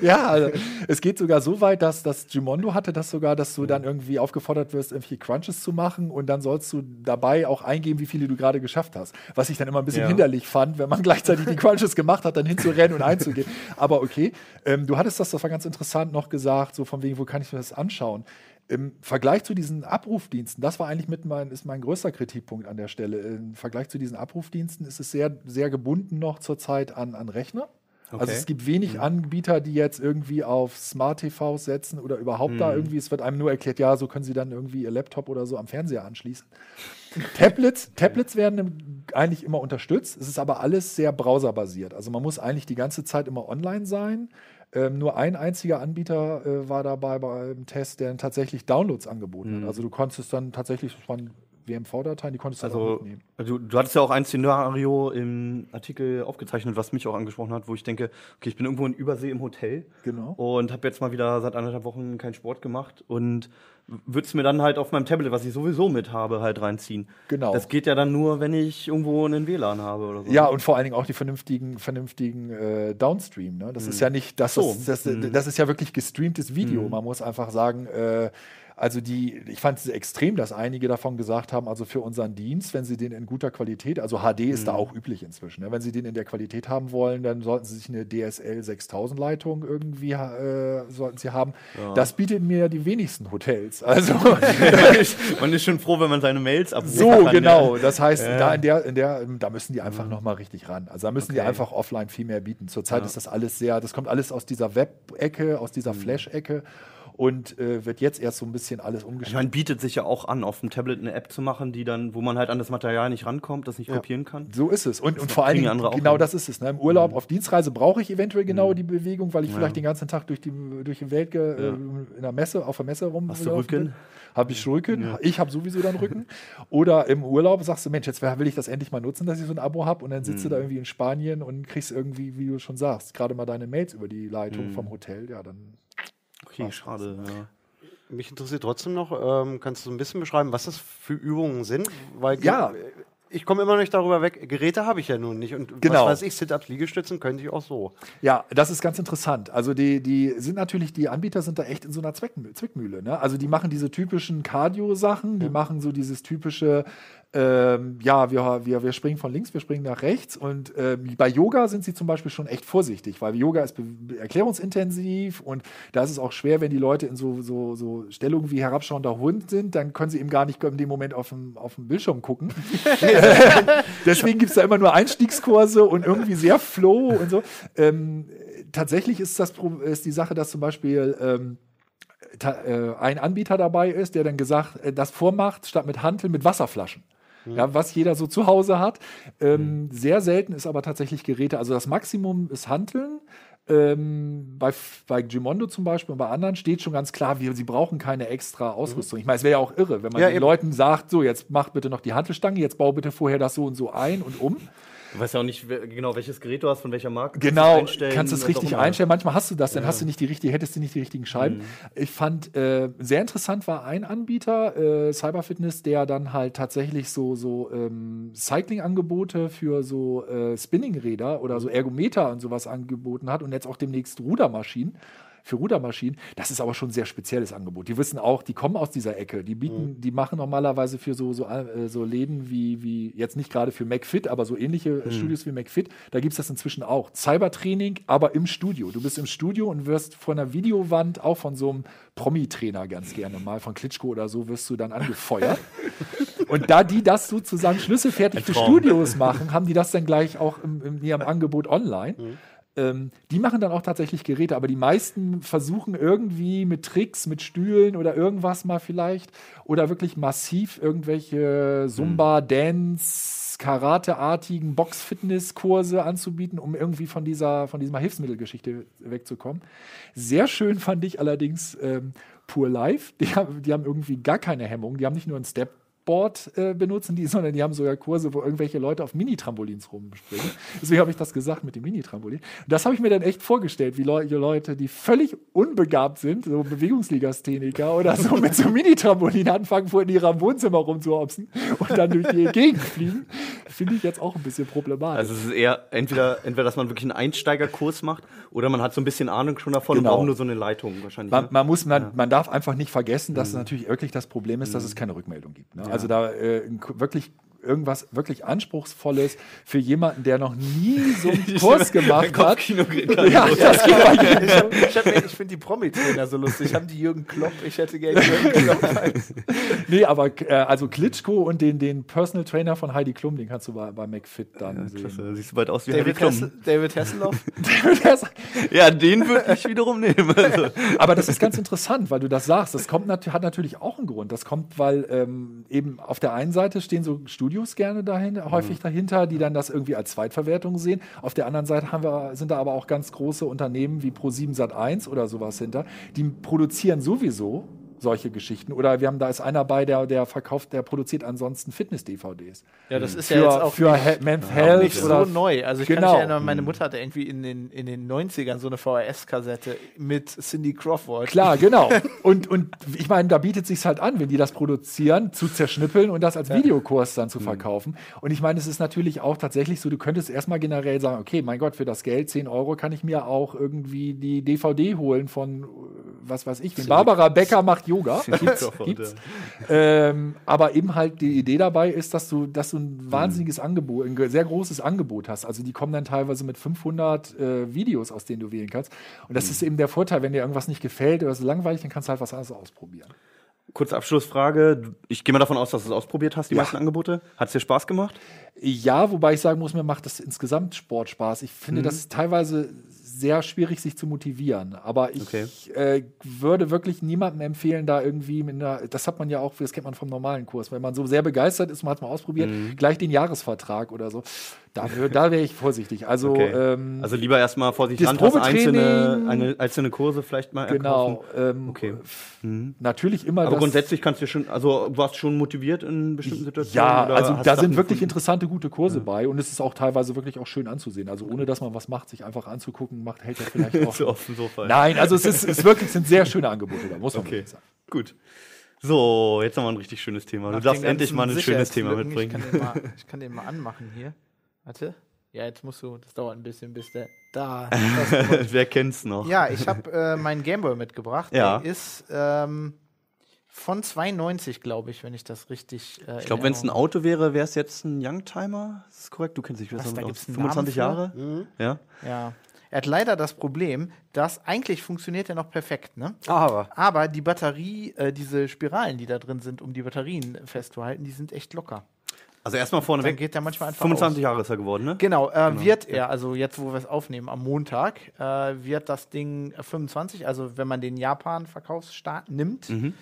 Ja, also es geht sogar so weit, dass das Gimondo hatte das sogar, dass du dann irgendwie aufgefordert wirst, irgendwie Crunches zu machen und dann sollst du dabei auch eingeben, wie viele du gerade geschafft hast. Was ich dann immer ein bisschen Ja. hinderlich fand, wenn man gleichzeitig die Crunches gemacht hat, dann hinzurennen und einzugehen. Aber okay, ähm, du hattest das, das war ganz interessant noch gesagt, so von wegen, wo kann ich mir das anschauen? Im Vergleich zu diesen Abrufdiensten, das war eigentlich mit mein, ist mein größter Kritikpunkt an der Stelle. Im Vergleich zu diesen Abrufdiensten ist es sehr, sehr gebunden noch zurzeit an, an Rechner. Also Okay. es gibt wenig Anbieter, die jetzt irgendwie auf Smart TVs setzen oder überhaupt da irgendwie, es wird einem nur erklärt, ja, so können sie dann irgendwie ihr Laptop oder so am Fernseher anschließen. Tablets, Tablets werden eigentlich immer unterstützt. Es ist aber alles sehr browserbasiert. Also man muss eigentlich die ganze Zeit immer online sein. Ähm, nur ein einziger Anbieter äh, war dabei beim Test, der tatsächlich Downloads angeboten hat. Also du konntest dann tatsächlich, das waren WMV-Dateien, die konntest du dann auch Also, mitnehmen. du, du hattest ja auch ein Szenario im Artikel aufgezeichnet, was mich auch angesprochen hat, wo ich denke, okay, ich bin irgendwo in Übersee im Hotel Genau. und habe jetzt mal wieder seit anderthalb Wochen keinen Sport gemacht und würde es mir dann halt auf meinem Tablet, was ich sowieso mit habe, halt reinziehen. Genau. Das geht ja dann nur, wenn ich irgendwo einen WLAN habe oder so. Ja, und vor allen Dingen auch die vernünftigen, vernünftigen äh, Downstream. Ne? Das ist ja nicht, das, So. das, das, das ist ja wirklich gestreamtes Video. Man muss einfach sagen, äh, also die, ich fand es extrem, dass einige davon gesagt haben, also für unseren Dienst, wenn sie den in guter Qualität, also HD ist da auch üblich inzwischen, ne? wenn sie den in der Qualität haben wollen, dann sollten sie sich eine DSL 6000 Leitung irgendwie äh, sollten sie haben. Das bietet mir die wenigsten Hotels. Also man ist schon froh, wenn man seine Mails abrufen so, kann. genau. Ja. Das heißt, da, in der, in der, da müssen die einfach noch mal richtig ran. Also da müssen die Okay. einfach offline viel mehr bieten. Zurzeit ist das alles sehr, das kommt alles aus dieser Web-Ecke, aus dieser Flash-Ecke und äh, wird jetzt erst so ein bisschen alles Ich umgestellt. meine, bietet sich ja auch an, auf dem Tablet eine App zu machen, die dann, wo man halt an das Material nicht rankommt, das nicht kopieren kann. So ist es. Und, und vor allen kriegen Dingen, genau das ist es. Ne? Im Urlaub, auf Dienstreise brauche ich eventuell genau die Bewegung, weil ich vielleicht den ganzen Tag durch die, durch die Welt ge, äh, in der Messe, auf der Messe rum. Hast du Rücken? Habe ich Rücken. Ich habe sowieso dann Rücken. Oder im Urlaub sagst du, Mensch, jetzt will ich das endlich mal nutzen, dass ich so ein Abo habe. Und dann sitzt du da irgendwie in Spanien und kriegst irgendwie, wie du schon sagst, gerade mal deine Mails über die Leitung vom Hotel. Ja, dann Okay, schade. Ja. Mich interessiert trotzdem noch, ähm, kannst du so ein bisschen beschreiben, was das für Übungen sind? Weil Ja. ich komme immer noch nicht darüber weg. Geräte habe ich ja nun nicht. Und Genau. was weiß ich, Sit-Ups, Liegestützen könnte ich auch so. Ja, das ist ganz interessant. Also die, die sind natürlich, die Anbieter sind da echt in so einer Zweckmühle. Zwickmühle ne? Also die machen diese typischen Cardio-Sachen, die machen so dieses typische, ähm, ja, wir, wir, wir springen von links, wir springen nach rechts. Und ähm, bei Yoga sind sie zum Beispiel schon echt vorsichtig, weil Yoga ist erklärungsintensiv und da ist es auch schwer, wenn die Leute in so, so, so Stellungen wie herabschauender Hund sind, dann können sie eben gar nicht in dem Moment auf dem, auf dem Bildschirm gucken. Deswegen gibt es da immer nur Einstiegskurse und irgendwie sehr flow und so. Ähm, tatsächlich ist das ist die Sache, dass zum Beispiel ähm, äh, ein Anbieter dabei ist, der dann gesagt, äh, das vormacht, statt mit Hanteln mit Wasserflaschen. Ja, was jeder so zu Hause hat. Ähm, Sehr selten ist aber tatsächlich Geräte. Also das Maximum ist Hanteln. Ähm, bei, bei Gimondo zum Beispiel und bei anderen steht schon ganz klar, wir, sie brauchen keine extra Ausrüstung. Ich meine, es wäre ja auch irre, wenn man Ja, den eben. Leuten sagt, so, jetzt mach bitte noch die Hantelstange, jetzt bau bitte vorher das so und so ein und um. Du weißt ja auch nicht genau, welches Gerät du hast, von welcher Marke. Genau, kannst du kannst es richtig einstellen. Manchmal hast du das, dann hast du nicht die richtige, hättest du nicht die richtigen Scheiben. Ich fand äh, sehr interessant war ein Anbieter, äh, Cyberfitness, der dann halt tatsächlich so so ähm, Cycling-Angebote für so äh, Spinning-Räder oder so Ergometer und sowas angeboten hat und jetzt auch demnächst Rudermaschinen. Für Rudermaschinen, das ist aber schon ein sehr spezielles Angebot. Die wissen auch, die kommen aus dieser Ecke. Die bieten, die machen normalerweise für so, so, äh, so Läden wie, wie, jetzt nicht gerade für McFit, aber so ähnliche äh, Studios wie McFit, da gibt es das inzwischen auch. Cybertraining, aber im Studio. Du bist im Studio und wirst von einer Videowand, auch von so einem Promi-Trainer ganz gerne mal, von Klitschko oder so, wirst du dann angefeuert. Und da die das sozusagen schlüsselfertig für. Studios machen, haben die das dann gleich auch im, im, in ihrem Angebot online. Ähm, die machen dann auch tatsächlich Geräte, aber die meisten versuchen irgendwie mit Tricks, mit Stühlen oder irgendwas mal vielleicht oder wirklich massiv irgendwelche Zumba, Dance, Karate-artigen Box-Fitness-Kurse anzubieten, um irgendwie von dieser, von dieser Hilfsmittelgeschichte wegzukommen. Sehr schön fand ich allerdings ähm, Pure Life. Die haben, die haben irgendwie gar keine Hemmung. Die haben nicht nur ein Step Board äh, benutzen die, sondern die haben sogar Kurse, wo irgendwelche Leute auf Mini-Trampolins rumspringen. Deswegen habe ich das gesagt mit dem Mini-Trampolin. Das habe ich mir dann echt vorgestellt, wie Le Leute, die völlig unbegabt sind, so Bewegungsligastheniker oder so, mit so einem Mini-Trampolin anfangen, vor in ihrem Wohnzimmer rumzuhopsen und dann durch die Gegend fliegen. Finde ich jetzt auch ein bisschen problematisch. Also es ist eher entweder, entweder, dass man wirklich einen Einsteigerkurs macht oder man hat so ein bisschen Ahnung schon davon Genau. und braucht nur so eine Leitung wahrscheinlich. Man, ne? man, muss, man, man darf einfach nicht vergessen, dass es natürlich wirklich das Problem ist, dass es keine Rückmeldung gibt. Ne? Also da äh, wirklich irgendwas wirklich Anspruchsvolles für jemanden, der noch nie so einen Kurs gemacht hat. Ja, das geht bei jedem. Ich, ich, ich finde die Promi-Trainer so lustig. Haben die Jürgen Klopp? Ich hätte gerne Jürgen Klopp. als- Nee, aber äh, also Klitschko und den, den Personal Trainer von Heidi Klum, den kannst du bei, bei McFit dann sehen. Klasse, siehst du bald aus wie Heidi David, Klum. Hessel, David Hasselhoff? Ja, den würde ich wiederum nehmen. Also. Aber das ist ganz interessant, weil du das sagst. Das kommt nat hat natürlich auch einen Grund. Das kommt, weil ähm, eben auf der einen Seite stehen so Studios gerne dahinter, häufig dahinter, die dann das irgendwie als Zweitverwertung sehen. Auf der anderen Seite haben wir, sind da aber auch ganz große Unternehmen wie Pro7 Sat1 oder sowas hinter. Die produzieren sowieso solche Geschichten. Oder wir haben da ist einer bei, der, der verkauft, der produziert ansonsten Fitness-DVDs. Ja, das ist Für, ja jetzt auch für nicht, Men's auch Health nicht so oder neu. Also ich kann Genau. mich erinnern, meine Mutter hatte irgendwie in den, in den 90ern so eine VHS-Kassette mit Cindy Crawford. Klar, genau. Und, und ich meine, da bietet sich halt an, wenn die das produzieren, zu zerschnippeln und das als Videokurs dann zu verkaufen. Und ich meine, es ist natürlich auch tatsächlich so, du könntest erstmal generell sagen, okay, mein Gott, für das Geld 10 Euro kann ich mir auch irgendwie die DVD holen von, äh, was weiß ich, wen. Barbara Becker macht Yoga. Gibt's, gibt's. Ähm, aber eben halt die Idee dabei ist, dass du, dass du ein wahnsinniges Angebot, ein sehr großes Angebot hast. Also die kommen dann teilweise mit 500 äh, Videos, aus denen du wählen kannst. Und das ist eben der Vorteil, wenn dir irgendwas nicht gefällt oder so langweilig, dann kannst du halt was anderes ausprobieren. Kurze Abschlussfrage. Ich gehe mal davon aus, dass du es ausprobiert hast, die meisten Angebote. Hat es dir Spaß gemacht? Ja, wobei ich sagen muss, mir macht das insgesamt Sport Spaß. Ich finde, das ist teilweise sehr schwierig, sich zu motivieren. Aber ich Okay. äh, würde wirklich niemandem empfehlen, da irgendwie mit einer, das hat man ja auch, das kennt man vom normalen Kurs, wenn man so sehr begeistert ist, man hat es mal ausprobiert, gleich den Jahresvertrag oder so. Da, wür- da wäre ich vorsichtig. Also, Okay. ähm, Also lieber erstmal vorsichtig rantasten, einzelne, eine, einzelne Kurse vielleicht mal genau. erkaufen. Ähm, Okay. Natürlich immer Aber das, grundsätzlich kannst du schon, also du warst schon motiviert in bestimmten Situationen? Ja, oder also da sind wirklich gefunden? interessante, gute Kurse bei und es ist auch teilweise wirklich auch schön anzusehen. Also ohne dass man was macht, sich einfach anzugucken, macht hält ja vielleicht auch. so auf dem Sofa. Nein, also es ist, es ist wirklich es sind sehr schöne Angebote da, muss man Okay, wirklich sagen. gut. So, jetzt haben wir ein richtig schönes Thema. Du Nach darfst den endlich mal ein schönes Thema mitbringen. Ich kann, den mal, ich kann den mal anmachen hier. Warte. Ja, jetzt musst du, das dauert ein bisschen, bis der da. Wer kennt's noch? ja, ich habe äh, meinen Gameboy mitgebracht. Ja. Der ist ähm, von 92, glaube ich, wenn ich das richtig. Äh, Ich glaube, wenn es ein Auto wäre, wäre es jetzt ein Youngtimer. Das ist korrekt. Du kennst dich besser Was, da mit gibt's aus. einen 25 Namen Jahre? Ja. Ja. Er hat leider das Problem, dass eigentlich funktioniert er noch perfekt, ne? Aber. Aber die Batterie, äh, diese Spiralen, die da drin sind, um die Batterien festzuhalten, die sind echt locker. Also erstmal Dann vorneweg. geht der manchmal einfach 25 aus. Jahre ist er geworden, ne? Genau, äh, wird er, also jetzt, wo wir es aufnehmen, am Montag, äh, wird das Ding 25, also wenn man den Japan-Verkaufsstart nimmt. Mhm.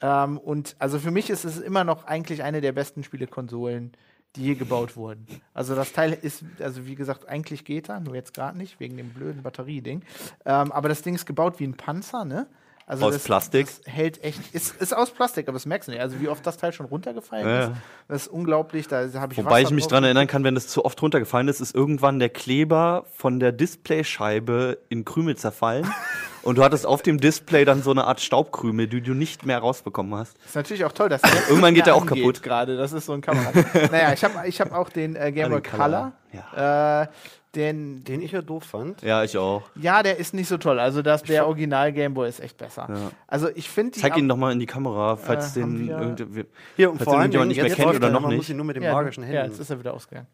Ähm, und also für mich ist es immer noch eigentlich eine der besten Spielekonsolen, die je gebaut wurden. Also das Teil ist, also wie gesagt, eigentlich geht er, nur jetzt gerade nicht, wegen dem blöden Batterieding. Ähm, aber das Ding ist gebaut wie ein Panzer, ne? Also Aus das, Plastik? Das hält echt, ist, ist aus Plastik, aber das merkst du nicht. Also wie oft das Teil schon runtergefallen Ja, ist, ja. das ist unglaublich. Da habe ich Wobei ich Wasser mich drauf dran erinnern kann, wenn das zu oft runtergefallen ist, ist irgendwann der Kleber von der Displayscheibe in Krümel zerfallen. und du hattest auf dem Display dann so eine Art Staubkrümel, die du nicht mehr rausbekommen hast. Ist natürlich auch toll, dass der jetzt Irgendwann geht der auch kaputt. Gerade, das ist so ein Kamera. naja, ich habe ich hab auch den äh, Game Boy Color, Color. Äh, den, Den ich ja doof fand. Ja, ich auch. ja, der ist nicht so toll. Also das, der Original Game Boy ist echt besser. Ja. Also ich finde. Zeig ihn doch mal in die Kamera, falls Äh, den wir- irgendwie. Hier, und Falls vor allem, jemand nicht mehr kennt oder er, noch man nicht. muss ihn nur mit den ja, magischen Ja, Händen. jetzt ist er wieder ausgegangen.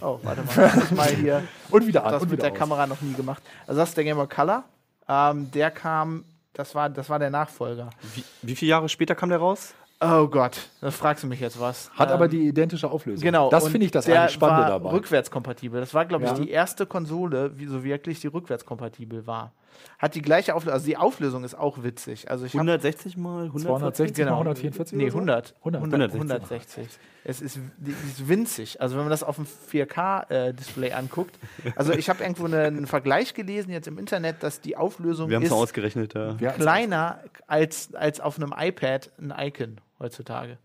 oh, warte mal. Das ist mal hier. Und wieder an Das und mit wieder der aus. Kamera noch nie gemacht. Also das ist der Game Boy Color. Ähm, der kam, das war, das war der Nachfolger. Wie, wie viele Jahre später kam der raus? Oh Gott, da fragst du mich jetzt was. Hat Ähm, aber die identische Auflösung. Genau. Das finde ich das der eigentlich Spannende war dabei. Rückwärtskompatibel. Das war, glaube ich, Ja. die erste Konsole, wie so wirklich die rückwärtskompatibel war. Hat die gleiche Auflösung. Also die Auflösung ist auch witzig. Also ich hab- 160 mal 140? 260 Genau. mal 144? Nee, oder so? 100. 100. 100 160. 160. Es ist, ist winzig. Also wenn man das auf dem 4K-Display anguckt. Also ich habe irgendwo eine, einen Vergleich gelesen jetzt im Internet, dass die Auflösung Wir haben es ist ausgerechnet. Ja, kleiner als, als auf einem iPad ein Icon heutzutage.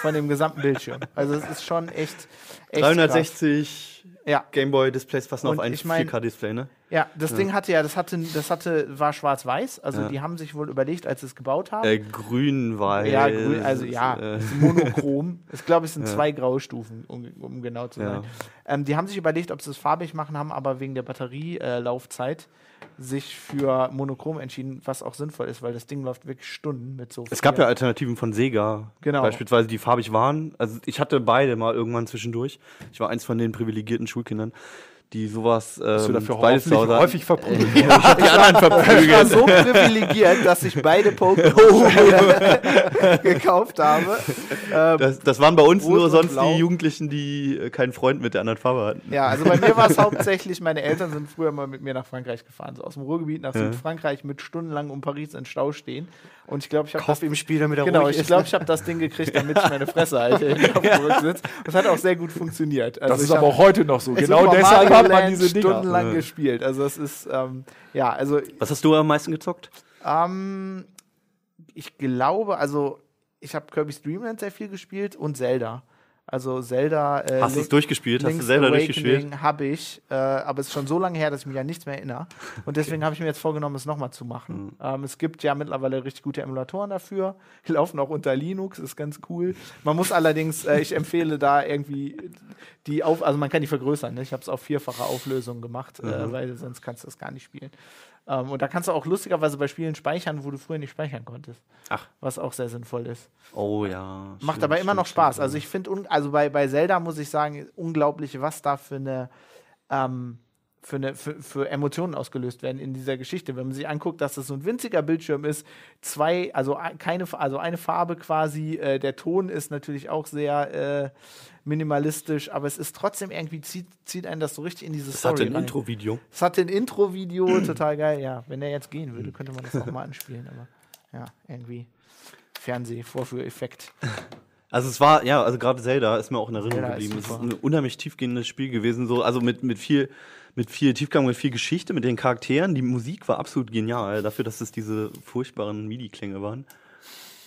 Von dem gesamten Bildschirm. Also es ist schon echt, echt 360 krass. Ja. Gameboy-Displays passen Und auf ein ich mein- 4K-Display, ne? Ja, das Ding hatte ja, das hatte, das hatte, war schwarz-weiß. Also Ja. die haben sich wohl überlegt, als sie es gebaut haben. Äh, grün, weiß. ja, grün, also ja, Äh, monochrom. Ich glaube, es sind zwei Graustufen, um, um genau zu Ja. sein. Ähm, die haben sich überlegt, ob sie es farbig machen, haben aber wegen der Batterielaufzeit äh, Laufzeit sich für monochrom entschieden, was auch sinnvoll ist, weil das Ding läuft wirklich Stunden mit so. es gab ja Alternativen von Sega, Genau. beispielsweise, die farbig waren. Also ich hatte beide mal irgendwann zwischendurch. Ich war eins von den privilegierten Schulkindern, die sowas ähm, Bist du dafür beides häufig, häufig verprügelt Ich hab die anderen Ich war verprügelt. so privilegiert, dass ich beide Pokémon gekauft habe. Ähm, Das, das waren bei uns Rot nur sonst Blau. die Jugendlichen, die äh, keinen Freund mit der anderen Farbe hatten. Ja, also bei mir war es hauptsächlich, meine Eltern sind früher mal mit mir nach Frankreich gefahren, so aus dem Ruhrgebiet nach Ja. Südfrankreich mit stundenlang um Paris in Stau stehen. Und ich glaube, ich habe Kauf ihm ein Spiel, damit er Genau, ruhig ich glaube, ich habe das Ding gekriegt, damit ich meine Fresse halte. Das hat auch sehr gut funktioniert. Also Das ist aber auch heute noch so. Genau deshalb hat man diese Dinger. stundenlang Ja. gespielt. Also das ist, ähm, ja, also Was hast du am meisten gezockt? ähm, ich glaube, also ich habe Kirby's Dream Land sehr viel gespielt und Zelda. Also Zelda. Äh, Hast du es durchgespielt? Hast du Link's selber durchgespielt? Awakening habe ich, äh, aber es ist schon so lange her, dass ich mich an nichts mehr erinnere. Und deswegen habe ich mir jetzt vorgenommen, es nochmal zu machen. Mhm. Ähm, es gibt ja mittlerweile richtig gute Emulatoren dafür. Die laufen auch unter Linux, ist ganz cool. Man muss allerdings, äh, ich empfehle da irgendwie die auf, also man kann die vergrößern. Ne? Ich habe es auf vierfache Auflösung gemacht, Mhm. äh, weil sonst kannst du das gar nicht spielen. Ähm, und da kannst du auch lustigerweise bei Spielen speichern, wo du früher nicht speichern konntest. Ach. Was auch sehr sinnvoll ist. Oh ja. Macht stimmt, aber immer noch Spaß. stimmt. Also ich finde, also bei, bei Zelda muss ich sagen, unglaublich, was da für eine, ähm, für, eine für, für Emotionen ausgelöst werden in dieser Geschichte. Wenn man sich anguckt, dass das so ein winziger Bildschirm ist, zwei, also ein- keine, also eine Farbe quasi, äh, der Ton ist natürlich auch sehr äh, minimalistisch, aber es ist trotzdem irgendwie, zieht, zieht einen das so richtig in diese das Story hatte ein. Intro-Video. Es hatte ein Intro-Video, total geil. Ja, wenn der jetzt gehen würde, könnte man das auch mal anspielen, aber ja, irgendwie Fernseh-Vorführeffekt. Also es war, ja, also gerade Zelda ist mir auch in Erinnerung Zelda geblieben. Es ist ein unheimlich tiefgehendes Spiel gewesen, so, also mit, mit viel, mit viel Tiefgang, mit viel Geschichte, mit den Charakteren. Die Musik war absolut genial, dafür, dass es diese furchtbaren MIDI-Klänge waren.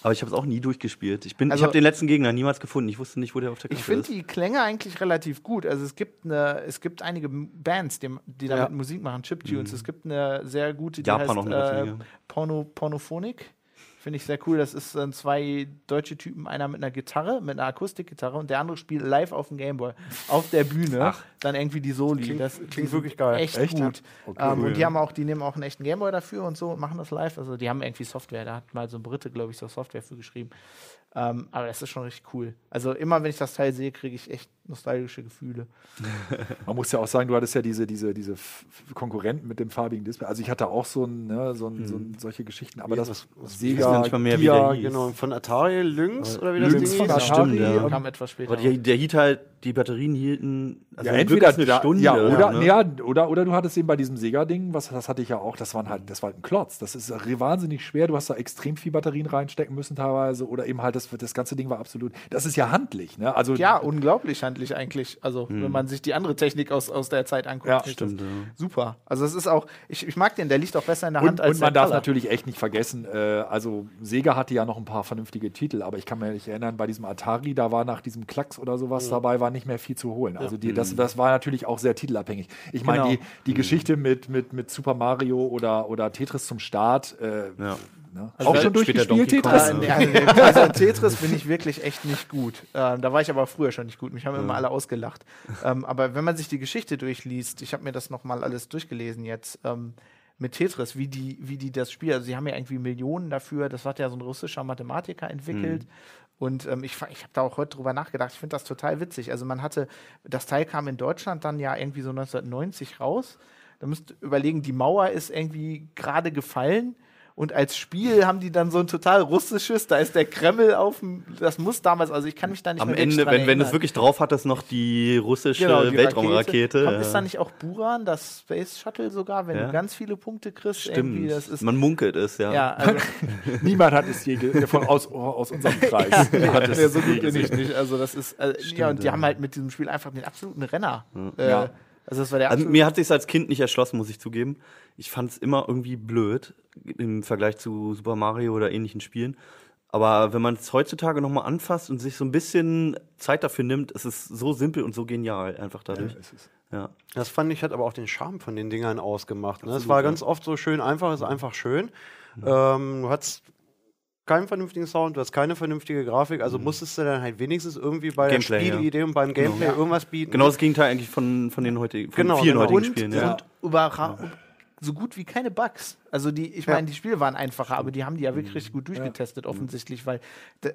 Aber ich habe es auch nie durchgespielt. Ich, bin, Also- ich habe den letzten Gegner niemals gefunden. Ich wusste nicht, wo der auf der Ich Karte finde ist. die Klänge eigentlich relativ gut. Also es gibt eine, es gibt einige Bands, die, die damit Ja. Musik machen, Chiptunes. Es gibt eine sehr gute, die Mhm. Japan heißt eine äh. Porno, Pornophonik. Finde ich sehr cool. Das ist äh, zwei deutsche Typen, einer mit einer Gitarre, mit einer Akustikgitarre und der andere spielt live auf dem Gameboy auf der Bühne. Dann irgendwie die Soli. Klingt- das klingt wirklich geil. Echt, Echt? gut. Okay, ähm, cool, und die ja. haben auch, die nehmen auch einen echten Gameboy dafür und so und machen das live. Also die haben irgendwie Software. Da hat mal so ein Brite, glaube ich, so Software für geschrieben. Ähm, aber das ist schon richtig cool. Also immer, wenn ich das Teil sehe, kriege ich echt nostalgische Gefühle. Man muss ja auch sagen, du hattest ja diese, diese, diese Konkurrenten mit dem farbigen Display. Also ich hatte auch so, ein, ne, so, ein, so ein, solche Geschichten, aber Wie- das was- was- Sega, nicht mal mehr, wie Gia, der hieß. Genau, von Atari Lynx oder wie das Lynx Ding von hieß. Atari. Stimmt, ja. und- Kam etwas später. Aber der, der hielt halt, die Batterien hielten also ja, entweder eine da, Stunde. ja, oder, ne? ja, oder, oder du hattest eben bei diesem Sega-Ding, was das hatte ich ja auch, das waren halt, das war halt ein Klotz. Das ist wahnsinnig schwer. Du hast da extrem viel Batterien reinstecken müssen teilweise. Oder eben halt, das, das ganze Ding war absolut. Das ist ja handlich, ne? Also ja, unglaublich handlich eigentlich. Also, wenn man sich die andere Technik aus, aus der Zeit anguckt. Ja, stimmt, ja. Super. Also, es ist auch, ich, ich mag den, der liegt auch besser in der Und, Hand als und man der darf Color. natürlich echt nicht vergessen, äh, also Sega hatte ja noch ein paar vernünftige Titel, aber ich kann mich erinnern, bei diesem Atari, da war nach diesem Klacks oder sowas dabei, war nicht mehr viel zu holen. Also die, das, das war natürlich auch sehr titelabhängig. Ich meine, Genau. die, die Geschichte mit, mit, mit Super Mario oder, oder Tetris zum Start, äh, Ja. ne? Also auch schon durchgespielt, Donkey Kong, Tetris? Ja, nee, also, Tetris bin ich wirklich echt nicht gut. Ähm, da war ich aber früher schon nicht gut. Mich haben immer alle ausgelacht. Ähm, aber wenn man sich die Geschichte durchliest, ich habe mir das nochmal alles durchgelesen jetzt, ähm, mit Tetris, wie die, wie die das Spiel, also sie haben ja irgendwie Millionen dafür, das hat ja so ein russischer Mathematiker entwickelt. Und ähm, ich, ich habe da auch heute drüber nachgedacht, ich finde das total witzig. Also man hatte, das Teil kam in Deutschland dann ja irgendwie so 1990 raus. Da müsst ihr überlegen, die Mauer ist irgendwie gerade gefallen Und als Spiel haben die dann so ein total russisches, da ist der Kreml auf dem, das muss damals, also ich kann mich da nicht Am mehr Ende, wenn, wenn es wirklich drauf hat, ist noch die russische Genau, die Weltraumrakete. Kommt- ja. Ist da nicht auch Buran, das Space Shuttle sogar, wenn Ja. du ganz viele Punkte kriegst? Irgendwie, Stimmt. das ist, Man munkelt es, ja. ja, also, Niemand hat es je ge- von aus, aus unserem Kreis. hat es ja, so gut gesehen. nicht. Also das ist, äh, ja, und die ja. haben halt mit diesem Spiel einfach den absoluten Renner. Äh, Ja. Also das war der Also mir hat sich als Kind nicht erschlossen, muss ich zugeben. Ich fand es immer irgendwie blöd im Vergleich zu Super Mario oder ähnlichen Spielen. Aber wenn man es heutzutage nochmal anfasst und sich so ein bisschen Zeit dafür nimmt, ist es so simpel und so genial einfach dadurch. ist- Ja. Das fand ich, hat aber auch den Charme von den Dingern ausgemacht. Ne? Es war ja. ganz oft so schön einfach, ist einfach schön. Ähm, du hattest keinen vernünftigen Sound, du hast keine vernünftige Grafik, also musstest du dann halt wenigstens irgendwie bei Gameplay, der Spielidee und beim Gameplay Genau. irgendwas bieten. Genau das Gegenteil eigentlich von, von den heutigen, von Genau, vielen genau. heutigen und, Spielen. Ja. und überra- so gut wie keine Bugs. Also die, ich Ja. meine, die Spiele waren einfacher, aber die haben die ja wirklich richtig gut durchgetestet, offensichtlich, weil,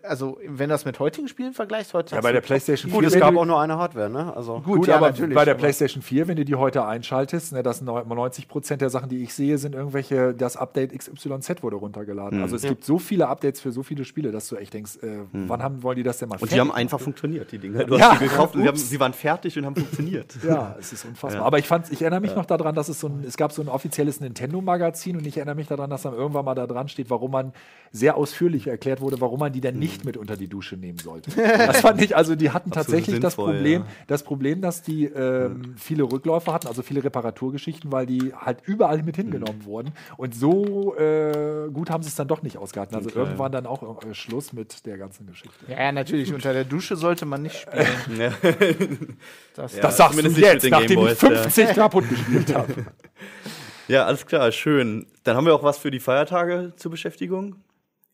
also wenn du das mit heutigen Spielen vergleichst, heute Ja, bei der PlayStation Gut, 4. es gab auch nur eine Hardware, ne? Also Gut, Gut, ja, aber natürlich, bei der PlayStation 4, wenn du die heute einschaltest, ne, das 90 Prozent der Sachen, die ich sehe, sind irgendwelche, das Update XYZ wurde runtergeladen. Also es gibt so viele Updates für so viele Spiele, dass du echt denkst, äh, wann haben, wollen die das denn mal Und die haben fertig einfach funktioniert, die Dinger. Du Ja, hast die gekauft und sie, haben, sie waren fertig und haben funktioniert. Ja, es ist unfassbar. Ja. Aber ich fand, ich erinnere mich noch daran, dass es so ein, es gab so ein offizielles Nintendo-Magazin und ich erinnere mich daran, dass dann irgendwann mal da dran steht, warum man sehr ausführlich erklärt wurde, warum man die dann nicht mit unter die Dusche nehmen sollte. Das fand ich, also die hatten tatsächlich das sinnvoll, Problem, ja. das Problem, dass die ähm, viele Rückläufer hatten, also viele Reparaturgeschichten, weil die halt überall mit hingenommen wurden. Und so äh, gut haben sie es dann doch nicht ausgehalten. Also Klar. irgendwann dann auch äh, Schluss mit der ganzen Geschichte. Ja, natürlich, unter der Dusche sollte man nicht spielen. Das, Ja. Das sagst du jetzt, nachdem ich Gameboys, ja. 50 kaputt gespielt habe. ja, alles klar, schön. Dann haben wir auch was für die Feiertage zur Beschäftigung.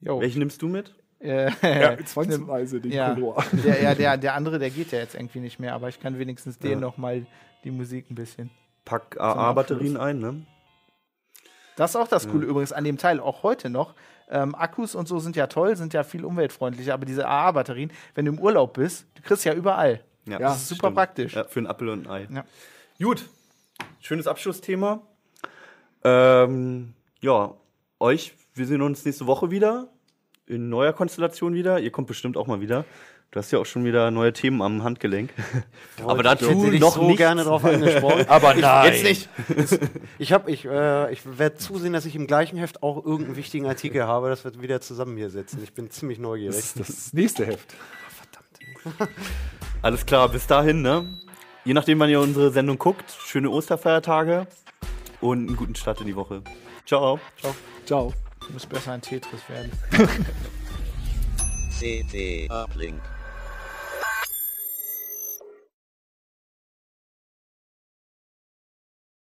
Jo. Welchen nimmst du mit? Äh, Ja, zwangsweise den ja, Color. der, ja der, der andere, der geht ja jetzt irgendwie nicht mehr, aber ich kann wenigstens den Ja. noch mal die Musik ein bisschen. Pack AA-Batterien ein, ne? Das ist auch das Coole übrigens an dem Teil, auch heute noch. Ähm, Akkus und so sind ja toll, sind ja viel umweltfreundlicher, aber diese AA-Batterien, wenn du im Urlaub bist, du kriegst ja überall. Ja, das ist super praktisch. Ja, für einen Apfel und ein Ei. Ja. Gut, schönes Abschlussthema. Ähm, ja, euch, wir sehen uns nächste Woche wieder. In neuer Konstellation wieder. Ihr kommt bestimmt auch mal wieder. Du hast ja auch schon wieder neue Themen am Handgelenk. Aber dazu ich hätte dich noch so nichts. gerne drauf angesprochen. Aber nein. Jetzt nicht. Ich ich, äh, ich werde zusehen, dass ich im gleichen Heft auch irgendeinen wichtigen Artikel habe, dass wir wieder zusammen hier sitzen. Ich bin ziemlich neugierig. Das, das nächste Heft. Alles klar, bis dahin, ne? Je nachdem, wann ihr unsere Sendung guckt, schöne Osterfeiertage und einen guten Start in die Woche. Ciao. Ciao. Du musst besser ein Tetris werden. CT Uplink.